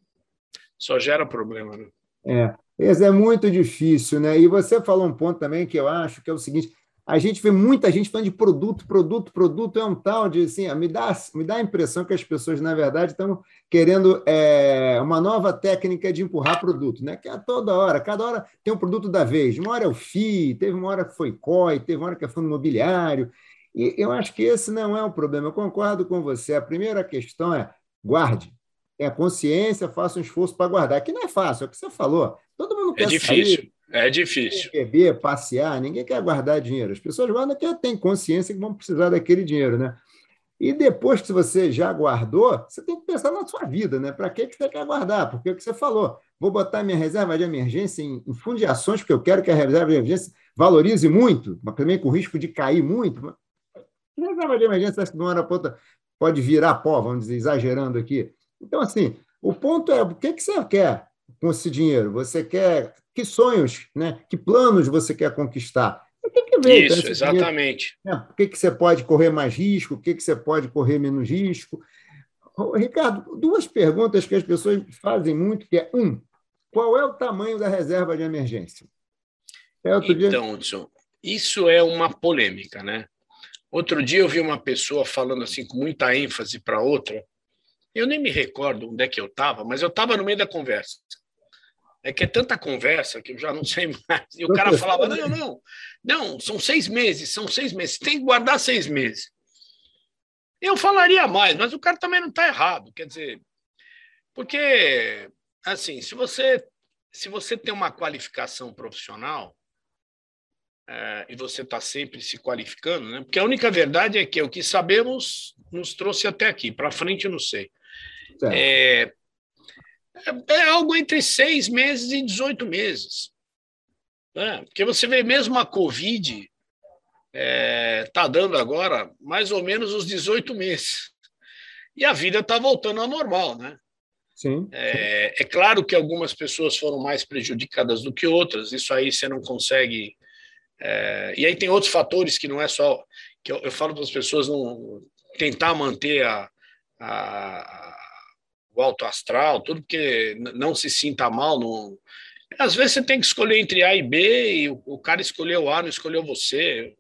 só gera problema, né? É, é muito difícil, né? E você falou um ponto também que eu acho que é o seguinte: a gente vê muita gente falando de produto, produto, produto, é um tal de assim, me dá, me dá a impressão que as pessoas, na verdade, estão querendo é, uma nova técnica de empurrar produto, né? Que é toda hora, cada hora tem um produto da vez. Uma hora é o FI, teve uma hora que foi COI, teve uma hora que é fundo imobiliário. E eu acho que esse não é o problema. Eu concordo com você. A primeira questão é guarde. Tenha consciência, faça um esforço para guardar. Que não é fácil, é o que você falou. Todo mundo é quer é difícil. Sair, é difícil. Beber, passear, ninguém quer guardar dinheiro. As pessoas guardam porque têm consciência que vão precisar daquele dinheiro, né? E depois que você já guardou, você tem que pensar na sua vida, né? Para que você quer guardar? Porque é o que você falou, vou botar minha reserva de emergência em, em fundo de ações, porque eu quero que a reserva de emergência valorize muito, mas também com risco de cair muito. A reserva de emergência, acho que de uma hora para outra pode virar pó, vamos dizer, exagerando aqui. Então, assim, o ponto é, o que, que você quer com esse dinheiro? Você quer que sonhos, né? que planos você quer conquistar? Tem que ver. Isso, então, exatamente. Dinheiro, né? O que, que você pode correr mais risco, o que, que você pode correr menos risco. Ricardo, duas perguntas que as pessoas fazem muito, que é, um, qual é o tamanho da reserva de emergência? É então, dia... Hudson, isso é uma polêmica, né? Outro dia eu vi uma pessoa falando assim com muita ênfase para outra, eu nem me recordo onde é que eu estava, mas eu estava no meio da conversa. É que é tanta conversa que eu já não [laughs] sei mais. E o cara falava: não, não, não, são seis meses, são seis meses, tem que guardar seis meses. Eu falaria mais, mas o cara também não está errado. Quer dizer, porque, assim, se você, se você tem uma qualificação profissional, é, e você está sempre se qualificando, né? porque a única verdade é que o que sabemos nos trouxe até aqui, para frente eu não sei. É, é, algo entre seis meses e 18 meses. Né? Porque você vê mesmo a Covid está é, tá dando agora mais ou menos os 18 meses. E a vida está voltando ao normal, né? Sim. É, é, claro que algumas pessoas foram mais prejudicadas do que outras, isso aí você não consegue. É, e aí tem outros fatores que não é só. que Eu, eu falo para as pessoas não tentar manter a, a o alto astral, tudo que não se sinta mal. Não... Às vezes você tem que escolher entre A e B e o, cara escolheu A, não escolheu você.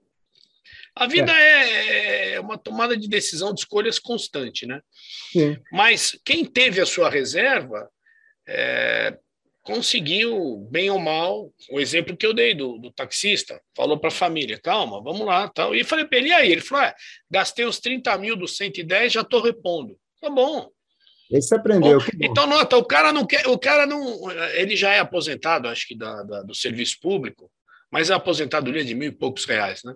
A vida é. é, é uma tomada de decisão de escolhas constante, né? Sim. Mas quem teve a sua reserva é, conseguiu, bem ou mal, o exemplo que eu dei do, do taxista, falou para a família, calma, vamos lá. Tal. E falei para ele, e aí? Ele falou, é, gastei os 30 mil dos 110, já estou repondo. Tá bom, esse aprendeu. Bom, então, nota, o cara não quer, o cara não. Ele já é aposentado, acho que, da, da, do serviço público, mas a aposentadoria de mil e poucos reais, né?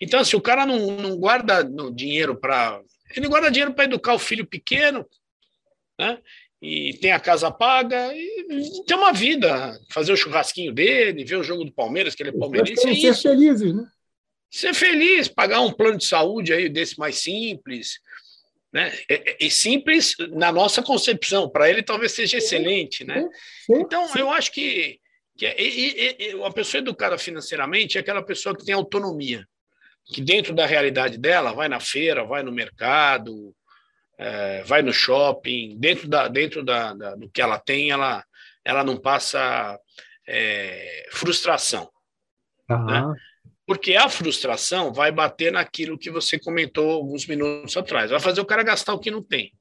Então, se o cara não, não guarda dinheiro para. Ele guarda dinheiro para educar o filho pequeno, né? E tem a casa paga, e tem uma vida, fazer o churrasquinho dele, ver o jogo do Palmeiras, que ele é palmeirense. É ser felizes, né? Ser feliz, pagar um plano de saúde aí desse mais simples, né? E, e simples na nossa concepção, para ele talvez seja excelente, né? Então, eu acho que que é, e, e, uma pessoa educada financeiramente é aquela pessoa que tem autonomia, que dentro da realidade dela vai na feira, vai no mercado, é, vai no shopping, dentro, da, dentro da, da, do que ela tem, ela, ela não passa é, frustração. Uhum. Né? Porque a frustração vai bater naquilo que você comentou alguns minutos atrás, vai fazer o cara gastar o que não tem.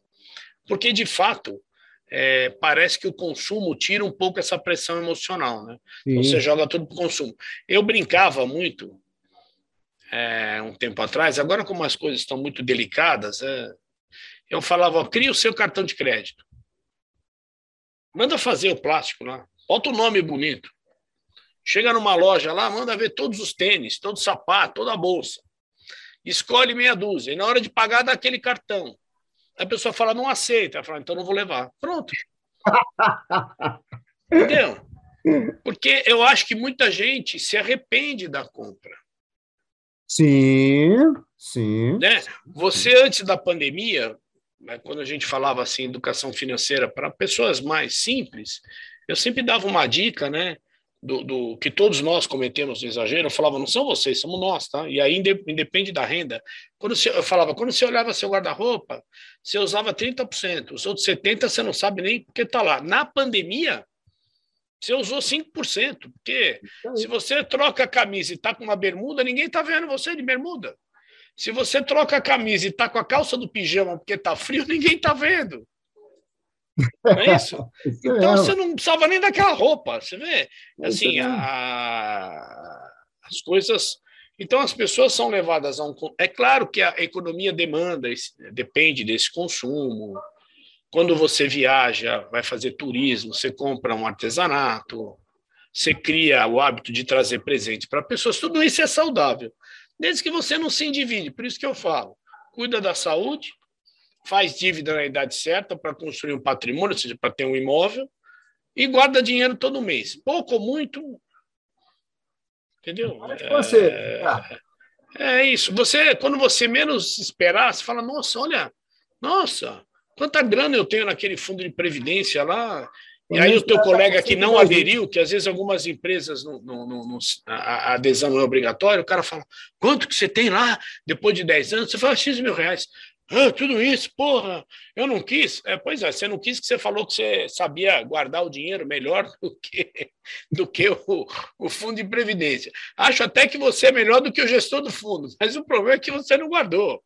Porque, de fato, é, parece que o consumo tira um pouco essa pressão emocional, né? Você joga tudo para o consumo. Eu brincava muito é, um tempo atrás, agora como as coisas estão muito delicadas, é, eu falava, ó, cria o seu cartão de crédito. Manda fazer o plástico lá, bota o nome bonito. Chega numa loja lá, manda ver todos os tênis, todo sapato, toda a bolsa. Escolhe meia dúzia. E na hora de pagar, dá aquele cartão. A pessoa fala, não aceita. Ela fala, então não vou levar. Pronto. [laughs] Entendeu? Porque eu acho que muita gente se arrepende da compra. Sim, sim. Né? Você, antes da pandemia, né, quando a gente falava assim, educação financeira para pessoas mais simples, eu sempre dava uma dica, né? Do, do, que todos nós cometemos exagero, eu falava, não são vocês, somos nós, tá? E aí independe da renda. Quando você, eu falava, quando você olhava seu guarda-roupa, você usava 30%, os outros 70% você não sabe nem porque está lá. Na pandemia, você usou 5%, porque se você troca a camisa e está com uma bermuda, ninguém está vendo você de bermuda. Se você troca a camisa e está com a calça do pijama porque está frio, [laughs] ninguém está vendo. Não é isso? [laughs] então você não precisava nem daquela roupa, você vê? Assim, a... as coisas. Então as pessoas são levadas a um. É claro que a economia demanda, depende desse consumo. Quando você viaja, vai fazer turismo, você compra um artesanato, você cria o hábito de trazer presente para pessoas, tudo isso é saudável, desde que você não se endivide. Por isso que eu falo, cuida da saúde, faz dívida na idade certa para construir um patrimônio, ou seja, para ter um imóvel, e guarda dinheiro todo mês. Pouco ou muito. Entendeu? Você. É, é isso. Você, quando você menos esperar, você fala, nossa, olha, nossa, quanta grana eu tenho naquele fundo de previdência lá. E aí o teu colega que não aderiu, que às vezes algumas empresas não, não, não, a adesão não é obrigatória, o cara fala, quanto que você tem lá depois de 10 anos? Você fala, X mil reais. Ah, tudo isso, porra, eu não quis. É, pois é, você não quis que você falou que você sabia guardar o dinheiro melhor [laughs] do que, do que o, o fundo de previdência. Acho até que você é melhor do que o gestor do fundo, [laughs] mas o problema é que você não guardou.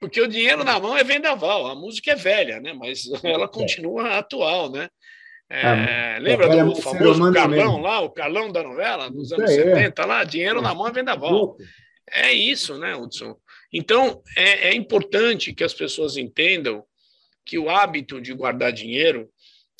Porque o dinheiro na mão é vendaval, a música é velha, né? mas [laughs] ela é. continua atual, né? É, ah, lembra é do famoso Carlão mesmo. lá, o Carlão da novela, dos anos é, 70 lá? Dinheiro na mão é vendaval. É isso, né, Hudson? Então, é, é importante que as pessoas entendam que o hábito de guardar dinheiro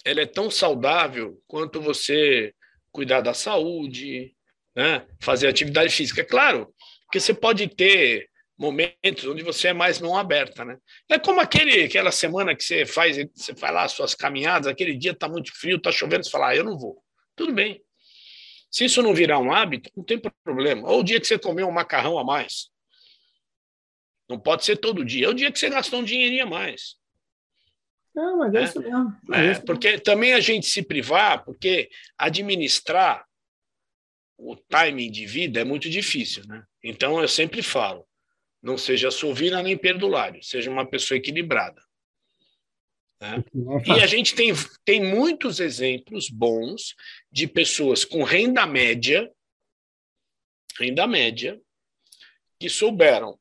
ele é tão saudável quanto você cuidar da saúde, né? fazer atividade física. É claro que você pode ter momentos onde você é mais mão aberta, né? É como aquele, aquela semana que você faz, você faz lá as suas caminhadas, aquele dia está muito frio, está chovendo, você fala, ah, eu não vou. Tudo bem. Se isso não virar um hábito, não tem problema. Ou o dia que você comeu um macarrão a mais, não pode ser todo dia. É o dia que você gastou um dinheirinho a mais. Não, mas é, é isso mesmo. É, é isso porque mesmo. também a gente se privar, porque administrar o timing de vida é muito difícil, né? Então eu sempre falo, não seja sovina nem perdulário, seja uma pessoa equilibrada. Né? É e a gente tem, tem muitos exemplos bons de pessoas com renda média, renda média, que souberam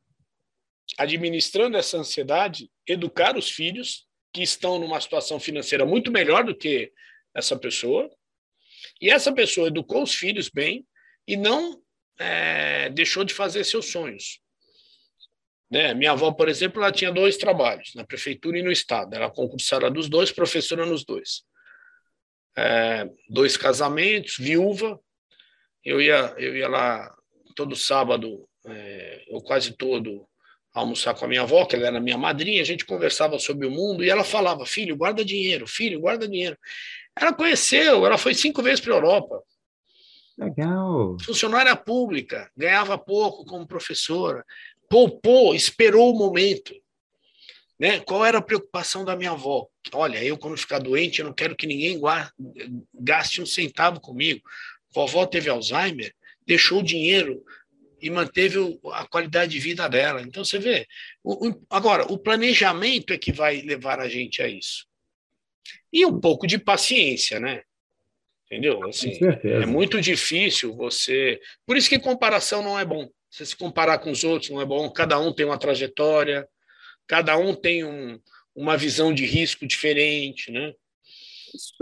administrando essa ansiedade, educar os filhos que estão numa situação financeira muito melhor do que essa pessoa, e essa pessoa educou os filhos bem e não é, deixou de fazer seus sonhos. Né? Minha avó, por exemplo, ela tinha dois trabalhos, na prefeitura e no estado. Ela concursara dos dois, professora nos dois. É, dois casamentos, viúva, eu ia, eu ia lá todo sábado, é, ou quase todo, almoçar com a minha avó, que ela era minha madrinha, a gente conversava sobre o mundo e ela falava: filho, guarda dinheiro, filho, guarda dinheiro. Ela conheceu, ela foi cinco vezes para a Europa. Legal. Funcionária pública, ganhava pouco como professora, poupou, esperou o momento. Né? Qual era a preocupação da minha avó? Olha, eu quando ficar doente, eu não quero que ninguém gaste um centavo comigo. Vovó teve Alzheimer, deixou o dinheiro e manteve a qualidade de vida dela. Então você vê. O, o, agora, o planejamento é que vai levar a gente a isso. E um pouco de paciência, né? Entendeu? Assim, é muito difícil você. Por isso que comparação não é bom. Você se comparar com os outros não é bom. Cada um tem uma trajetória, cada um tem um, uma visão de risco diferente, né?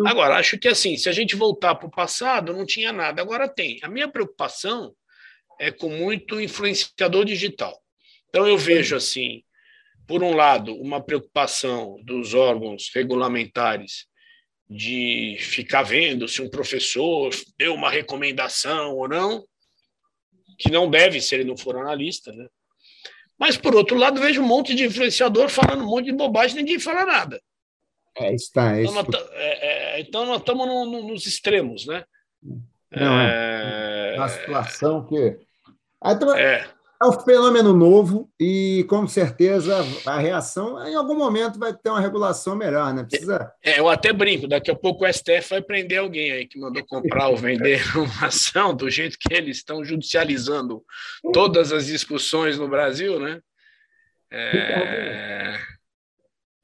Agora, acho que assim, se a gente voltar para o passado, não tinha nada. Agora tem. A minha preocupação é com muito influenciador digital. Então eu vejo assim, por um lado, uma preocupação dos órgãos regulamentares de ficar vendo se um professor deu uma recomendação ou não, que não deve se ele não for analista, né? Mas, por outro lado, vejo um monte de influenciador falando um monte de bobagem e ninguém fala nada. É, está. É então, nós, é, é, então, nós estamos no, no, nos extremos, né? Não, é, é uma situação que. Então, é. É um fenômeno novo e, com certeza, a reação, em algum momento, vai ter uma regulação melhor, né? Precisa... É, eu até brinco, daqui a pouco o STF vai prender alguém aí que mandou comprar ou vender [laughs] uma ação do jeito que eles estão judicializando todas as discussões no Brasil, né? É...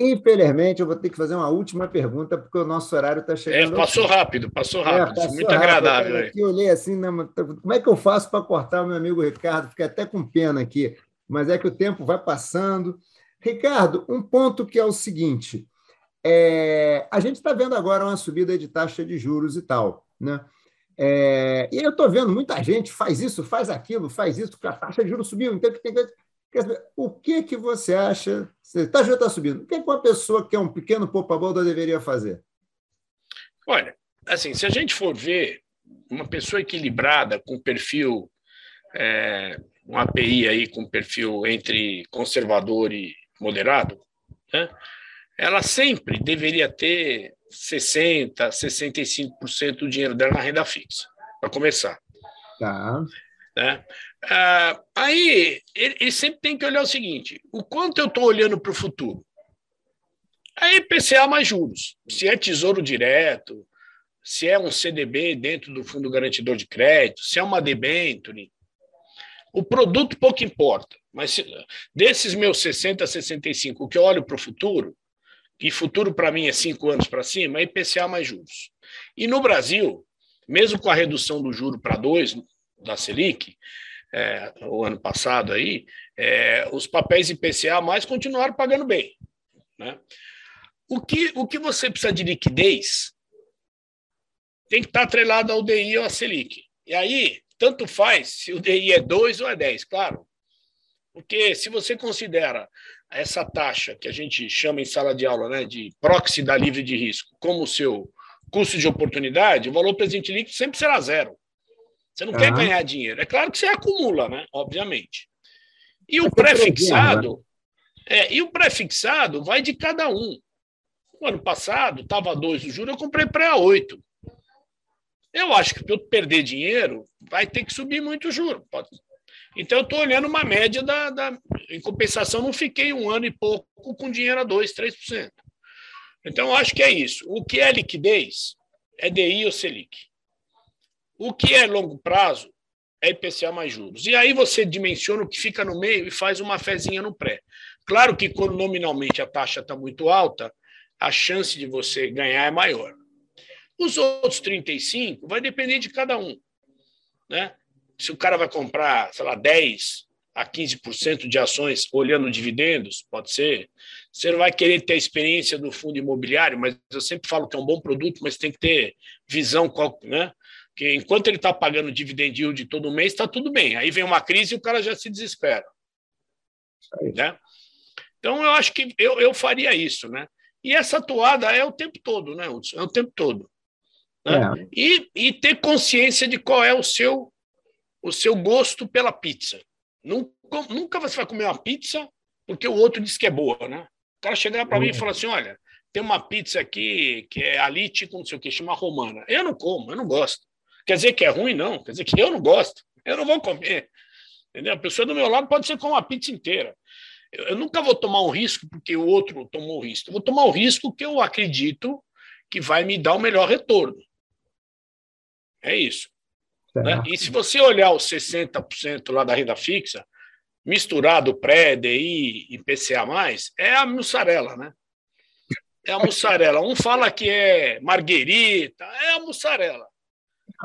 Infelizmente, eu vou ter que fazer uma última pergunta, porque o nosso horário está chegando. É, passou aqui. rápido, passou é, rápido. É, passou muito rápido. agradável. Eu, aqui, olhei assim, né, como é que eu faço para cortar o meu amigo Ricardo? Fiquei até com pena aqui, mas é que o tempo vai passando. Ricardo, um ponto que é o seguinte: é, a gente está vendo agora uma subida de taxa de juros e tal, né? É, e eu estou vendo muita gente faz isso, faz aquilo, faz isso, porque a taxa de juros subiu, então tem que dizer, o que, que você acha? Taxa já está subindo. O que, que uma pessoa que é um pequeno poupa-bolda deveria fazer? Olha, assim, se a gente for ver uma pessoa equilibrada, com perfil, é, um API aí com perfil entre conservador e moderado, né, ela sempre deveria ter 60%, 65% do dinheiro dela na renda fixa, para começar. Tá. Né? Ah, aí ele, ele, sempre tem que olhar o seguinte: o quanto eu estou olhando para o futuro? Aí IPCA mais juros. Se é tesouro direto, se é um CDB dentro do Fundo Garantidor de Crédito, se é uma debenture. O produto pouco importa, mas se, desses meus 60, 65, o que eu olho para o futuro, e futuro para mim é cinco anos para cima, é IPCA mais juros. E no Brasil, mesmo com a redução do juro para dois da Selic, é, o ano passado aí, é, os papéis IPCA mais continuaram pagando bem. Né? O, que, o que você precisa de liquidez tem que estar atrelado ao DI ou à Selic. E aí, tanto faz se o DI é 2 ou é 10, claro. Porque se você considera essa taxa que a gente chama em sala de aula né, de proxy da livre de risco como seu custo de oportunidade, o valor presente líquido sempre será zero. Você não quer ganhar dinheiro. É claro que você acumula, né? Obviamente. E o pré-fixado, né? é, e o pré-fixado vai de cada um. No ano passado, estava dois o juro, eu comprei pré a oito. Eu acho que para eu perder dinheiro, vai ter que subir muito o juro. Pode... Então, eu estou olhando uma média da, da. Em compensação, não fiquei um ano e pouco com dinheiro a 2%, 3%. Então, eu acho que é isso. O que é liquidez é DI ou Selic. O que é longo prazo é IPCA mais juros. E aí você dimensiona o que fica no meio e faz uma fezinha no pré. Claro que quando nominalmente a taxa está muito alta, a chance de você ganhar é maior. Os outros 35 vai depender de cada um. Né? Se o cara vai comprar, sei lá, 10 a 15% de ações olhando dividendos, pode ser. Você não vai querer ter a experiência do fundo imobiliário, mas eu sempre falo que é um bom produto, mas tem que ter visão, né? Porque enquanto ele está pagando dividend yield todo mês, está tudo bem. Aí vem uma crise e o cara já se desespera. Né? Então, eu acho que eu, eu faria isso. Né? E essa toada é o tempo todo, né, Hudson? É o tempo todo. Né? É. E, e ter consciência de qual é o seu, o seu gosto pela pizza. Nunca, nunca você vai comer uma pizza porque o outro diz que é boa, né? O cara chegar para mim e falar assim: olha, tem uma pizza aqui que é alite com não sei o que, chama romana. Eu não como, eu não gosto. Quer dizer que é ruim, não. Quer dizer que eu não gosto. Eu não vou comer. Entendeu? A pessoa do meu lado pode ser com uma pizza inteira. Eu, eu nunca vou tomar um risco porque o outro tomou o risco. Eu vou tomar o risco que eu acredito que vai me dar o melhor retorno. É isso. Né? E se você olhar os 60% lá da renda fixa, misturado pré, DI e PCA+, é a mussarela, né? É a mussarela. Um fala que é marguerita, é a mussarela.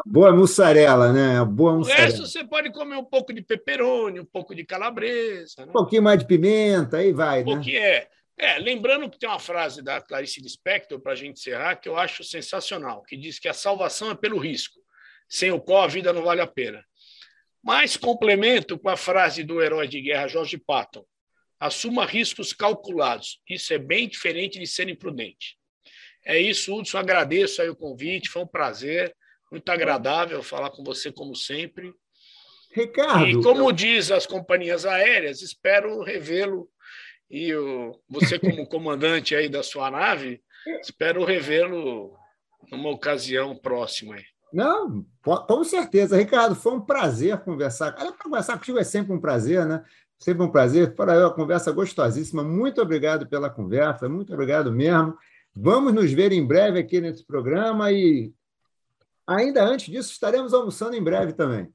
Boa mussarela, né? Boa mussarela. O resto você pode comer um pouco de peperoni, um pouco de calabresa. Né? Um pouquinho mais de pimenta, aí vai, um né? Pouquinho, é. é. Lembrando que tem uma frase da Clarice Lispector, para a gente encerrar, que eu acho sensacional, que diz que a salvação é pelo risco, sem o qual a vida não vale a pena. Mas complemento com a frase do herói de guerra Jorge Patton: assuma riscos calculados. Isso é bem diferente de ser imprudente. É isso, Hudson. Agradeço aí o convite, foi um prazer, muito agradável falar com você, como sempre. Ricardo. E como eu... diz as companhias aéreas, espero revê-lo e o, você, como [laughs] comandante aí da sua nave, espero revê-lo numa ocasião próxima aí. Não, com certeza. Ricardo, foi um prazer conversar. Conversar contigo é sempre um prazer, né? Sempre um prazer. Para eu, a conversa gostosíssima. Muito obrigado pela conversa, muito obrigado mesmo. Vamos nos ver em breve aqui nesse programa e, ainda antes disso, estaremos almoçando em breve também.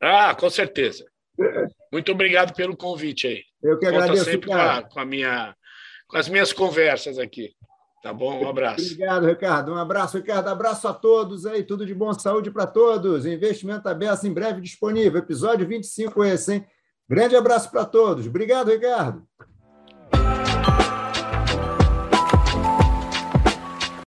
Ah, com certeza. [laughs] Muito obrigado pelo convite aí. Eu que Conta agradeço. sempre com, a, com, a minha, com as minhas conversas aqui. Tá bom? Um abraço. Obrigado, Ricardo. Um abraço, Ricardo. Abraço a todos aí. Tudo de bom, saúde para todos. Investimento aberto em breve disponível. Episódio 25 esse, hein? Grande abraço para todos. Obrigado, Ricardo.